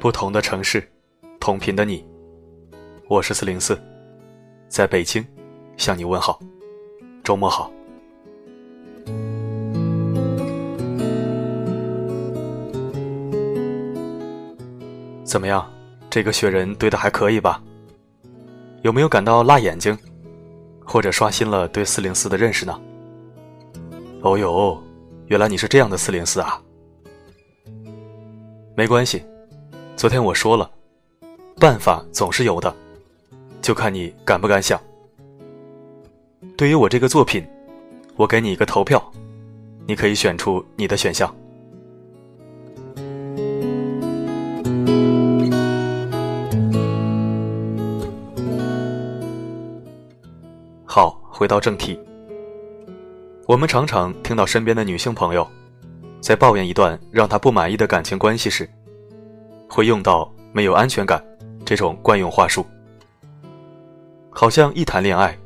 不同的城市，同频的你，我是四零四，在北京向你问好，周末好。怎么样，这个雪人堆的还可以吧？有没有感到辣眼睛，或者刷新了对四零四的认识呢？哦呦，原来你是这样的四零四啊！没关系，昨天我说了，办法总是有的，就看你敢不敢想。对于我这个作品，我给你一个投票，你可以选出你的选项。好，回到正题，我们常常听到身边的女性朋友。在抱怨一段让她不满意的感情关系时，会用到“没有安全感”这种惯用话术。好像一谈恋爱，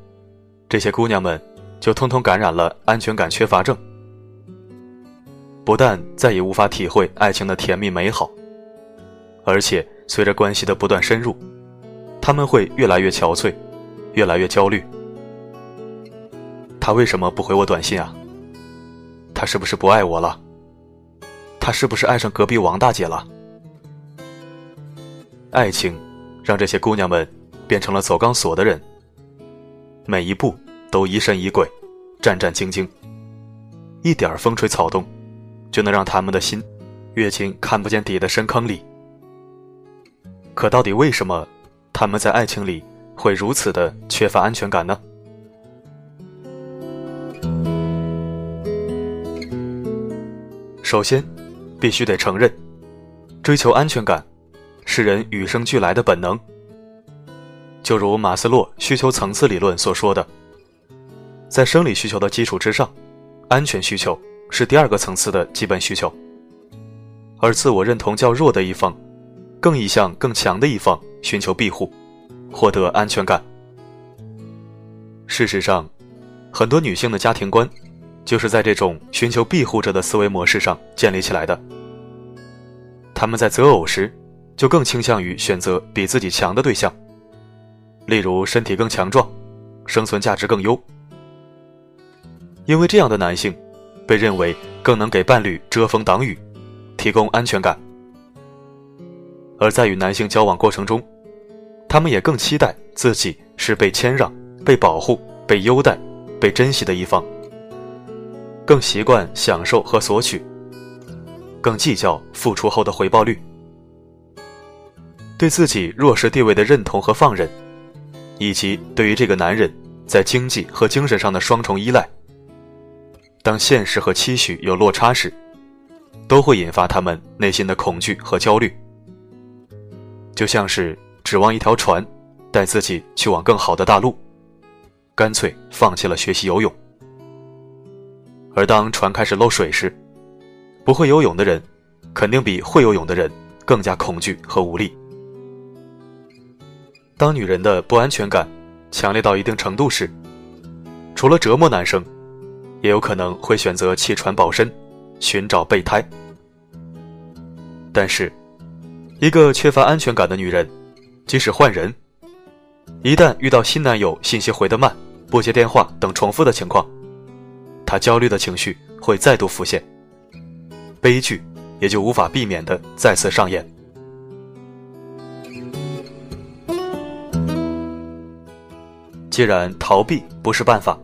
这些姑娘们就通通感染了安全感缺乏症，不但再也无法体会爱情的甜蜜美好，而且随着关系的不断深入，他们会越来越憔悴，越来越焦虑。他为什么不回我短信啊？他是不是不爱我了？他是不是爱上隔壁王大姐了？爱情让这些姑娘们变成了走钢索的人，每一步都疑神疑鬼、战战兢兢，一点风吹草动就能让他们的心跃进看不见底的深坑里。可到底为什么他们在爱情里会如此的缺乏安全感呢？首先。必须得承认，追求安全感是人与生俱来的本能。就如马斯洛需求层次理论所说的，在生理需求的基础之上，安全需求是第二个层次的基本需求。而自我认同较弱的一方，更易向更强的一方寻求庇护，获得安全感。事实上，很多女性的家庭观。就是在这种寻求庇护者的思维模式上建立起来的。他们在择偶时，就更倾向于选择比自己强的对象，例如身体更强壮、生存价值更优，因为这样的男性被认为更能给伴侣遮风挡雨，提供安全感。而在与男性交往过程中，他们也更期待自己是被谦让、被保护、被优待、被珍惜的一方。更习惯享受和索取，更计较付出后的回报率，对自己弱势地位的认同和放任，以及对于这个男人在经济和精神上的双重依赖，当现实和期许有落差时，都会引发他们内心的恐惧和焦虑，就像是指望一条船带自己去往更好的大陆，干脆放弃了学习游泳。而当船开始漏水时，不会游泳的人，肯定比会游泳的人更加恐惧和无力。当女人的不安全感强烈到一定程度时，除了折磨男生，也有可能会选择弃船保身，寻找备胎。但是，一个缺乏安全感的女人，即使换人，一旦遇到新男友信息回得慢、不接电话等重复的情况，她焦虑的情绪会再度浮现，悲剧也就无法避免的再次上演。既然逃避不是办法，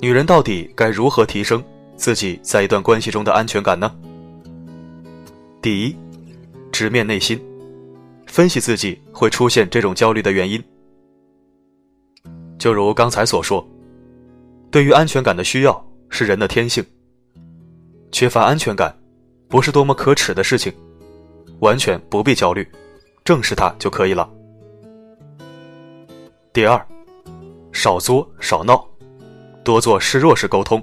女人到底该如何提升自己在一段关系中的安全感呢？第一，直面内心，分析自己会出现这种焦虑的原因。就如刚才所说。对于安全感的需要是人的天性，缺乏安全感不是多么可耻的事情，完全不必焦虑，正视它就可以了。第二，少作少闹，多做示弱式沟通。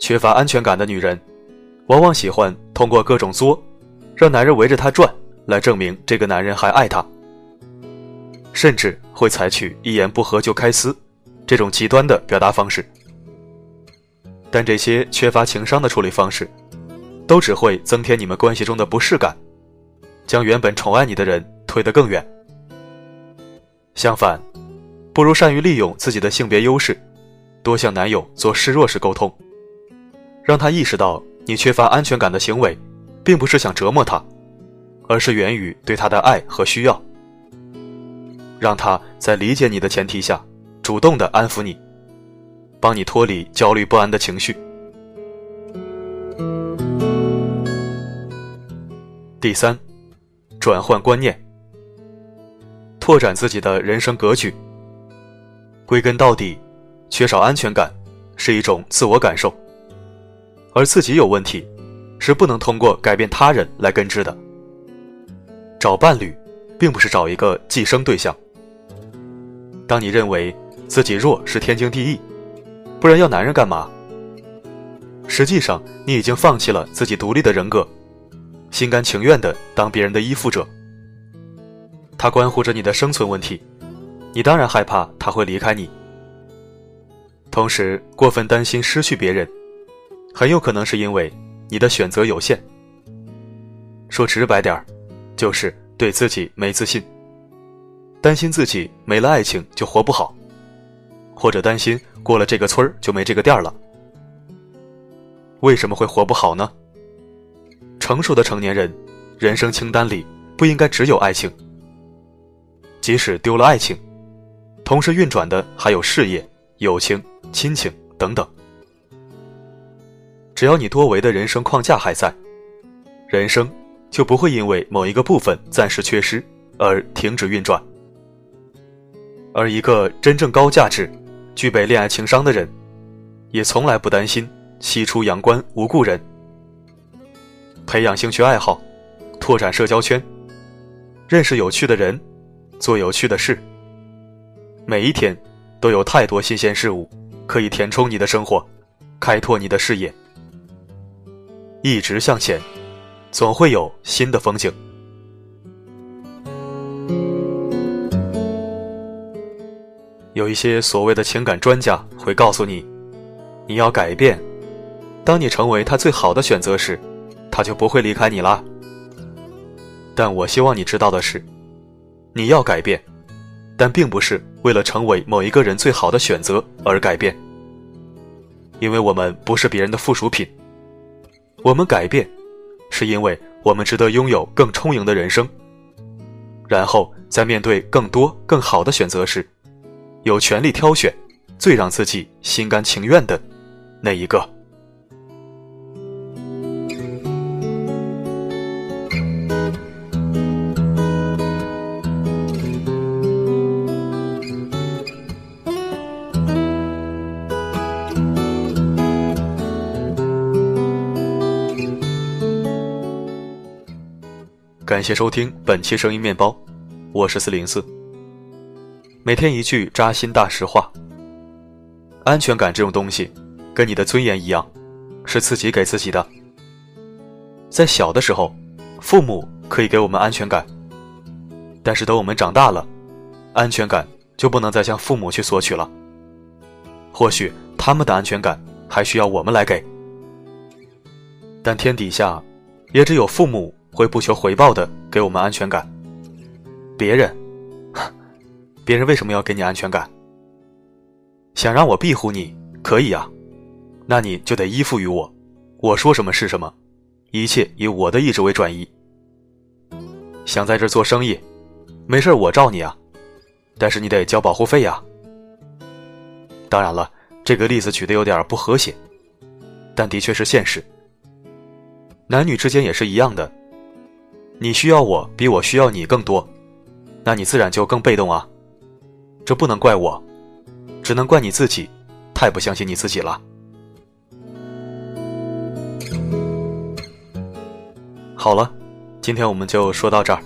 缺乏安全感的女人，往往喜欢通过各种作，让男人围着她转，来证明这个男人还爱她，甚至会采取一言不合就开撕。这种极端的表达方式，但这些缺乏情商的处理方式，都只会增添你们关系中的不适感，将原本宠爱你的人推得更远。相反，不如善于利用自己的性别优势，多向男友做示弱式沟通，让他意识到你缺乏安全感的行为，并不是想折磨他，而是源于对他的爱和需要。让他在理解你的前提下，主动的安抚你，帮你脱离焦虑不安的情绪。第三，转换观念，拓展自己的人生格局。归根到底，缺少安全感是一种自我感受，而自己有问题，是不能通过改变他人来根治的。找伴侣，并不是找一个寄生对象。当你认为自己弱是天经地义，不然要男人干嘛？实际上，你已经放弃了自己独立的人格。心甘情愿的当别人的依附者，他关乎着你的生存问题，你当然害怕他会离开你。同时，过分担心失去别人，很有可能是因为你的选择有限。说直白点儿，就是对自己没自信，担心自己没了爱情就活不好，或者担心过了这个村儿就没这个店了。为什么会活不好呢？成熟的成年人，人生清单里不应该只有爱情。即使丢了爱情，同时运转的还有事业、友情、亲情等等。只要你多维的人生框架还在，人生就不会因为某一个部分暂时缺失而停止运转。而一个真正高价值、具备恋爱情商的人，也从来不担心西出阳关无故人。培养兴趣爱好，拓展社交圈，认识有趣的人，做有趣的事。每一天都有太多新鲜事物可以填充你的生活，开拓你的视野。一直向前，总会有新的风景。有一些所谓的情感专家会告诉你，你要改变。当你成为他最好的选择时。他就不会离开你啦。但我希望你知道的是，你要改变，但并不是为了成为某一个人最好的选择而改变。因为我们不是别人的附属品。我们改变，是因为我们值得拥有更充盈的人生。然后在面对更多更好的选择时，有权利挑选最让自己心甘情愿的那一个。感谢收听本期声音面包，我是四零四。每天一句扎心大实话。安全感这种东西，跟你的尊严一样，是自己给自己的。在小的时候，父母可以给我们安全感，但是等我们长大了，安全感就不能再向父母去索取了。或许他们的安全感还需要我们来给，但天底下，也只有父母。会不求回报的给我们安全感。别人，别人为什么要给你安全感？想让我庇护你，可以啊，那你就得依附于我，我说什么是什么，一切以我的意志为转移。想在这做生意，没事我罩你啊，但是你得交保护费呀。当然了，这个例子举的有点不和谐，但的确是现实。男女之间也是一样的。你需要我比我需要你更多，那你自然就更被动啊。这不能怪我，只能怪你自己，太不相信你自己了。好了，今天我们就说到这儿。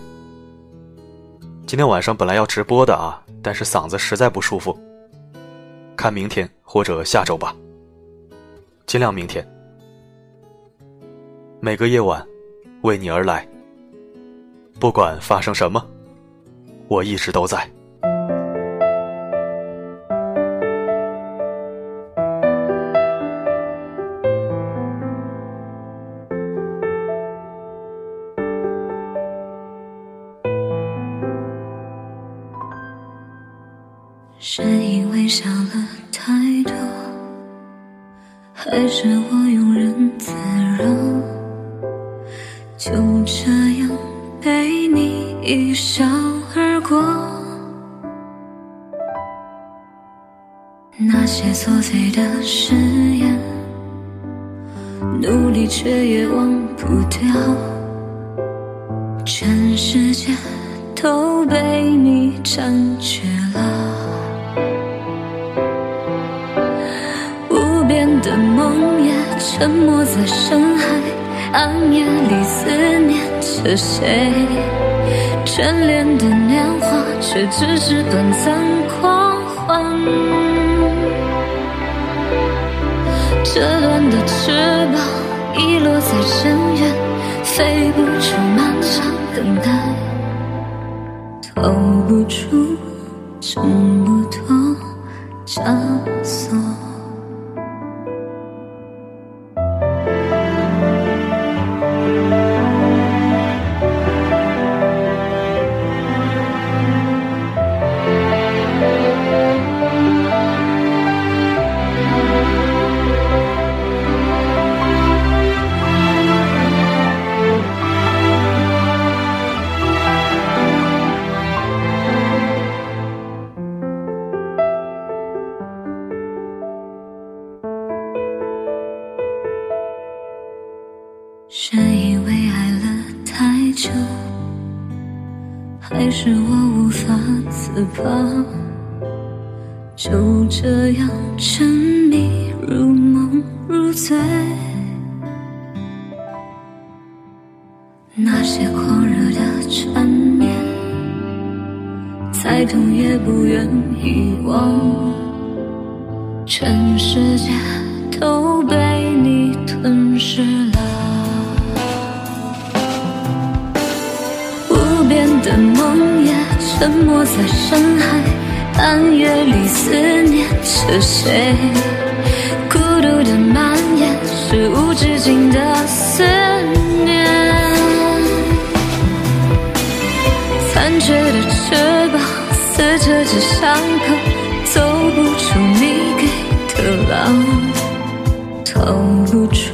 今天晚上本来要直播的啊，但是嗓子实在不舒服，看明天或者下周吧，尽量明天。每个夜晚，为你而来。不管发生什么我一直都在。是因为想了太多还是我一笑而过。那些作废的誓言，努力却也忘不掉。全世界都被你占据了。无边的梦也沉没在深海，暗夜里思念着谁？眷恋的年华，却只是短暂狂欢。折断的翅膀遗落在深渊，飞不出漫长等待，逃不出，挣不脱枷锁。就这样沉迷如梦如醉，那些狂热的缠绵，再痛也不愿遗忘。全世界都被你吞噬了。无边的梦也沉没在深海，暗夜里思念着谁？孤独的蔓延是无止境的思念。残缺的翅膀撕扯着伤口，走不出你给的牢，逃不出。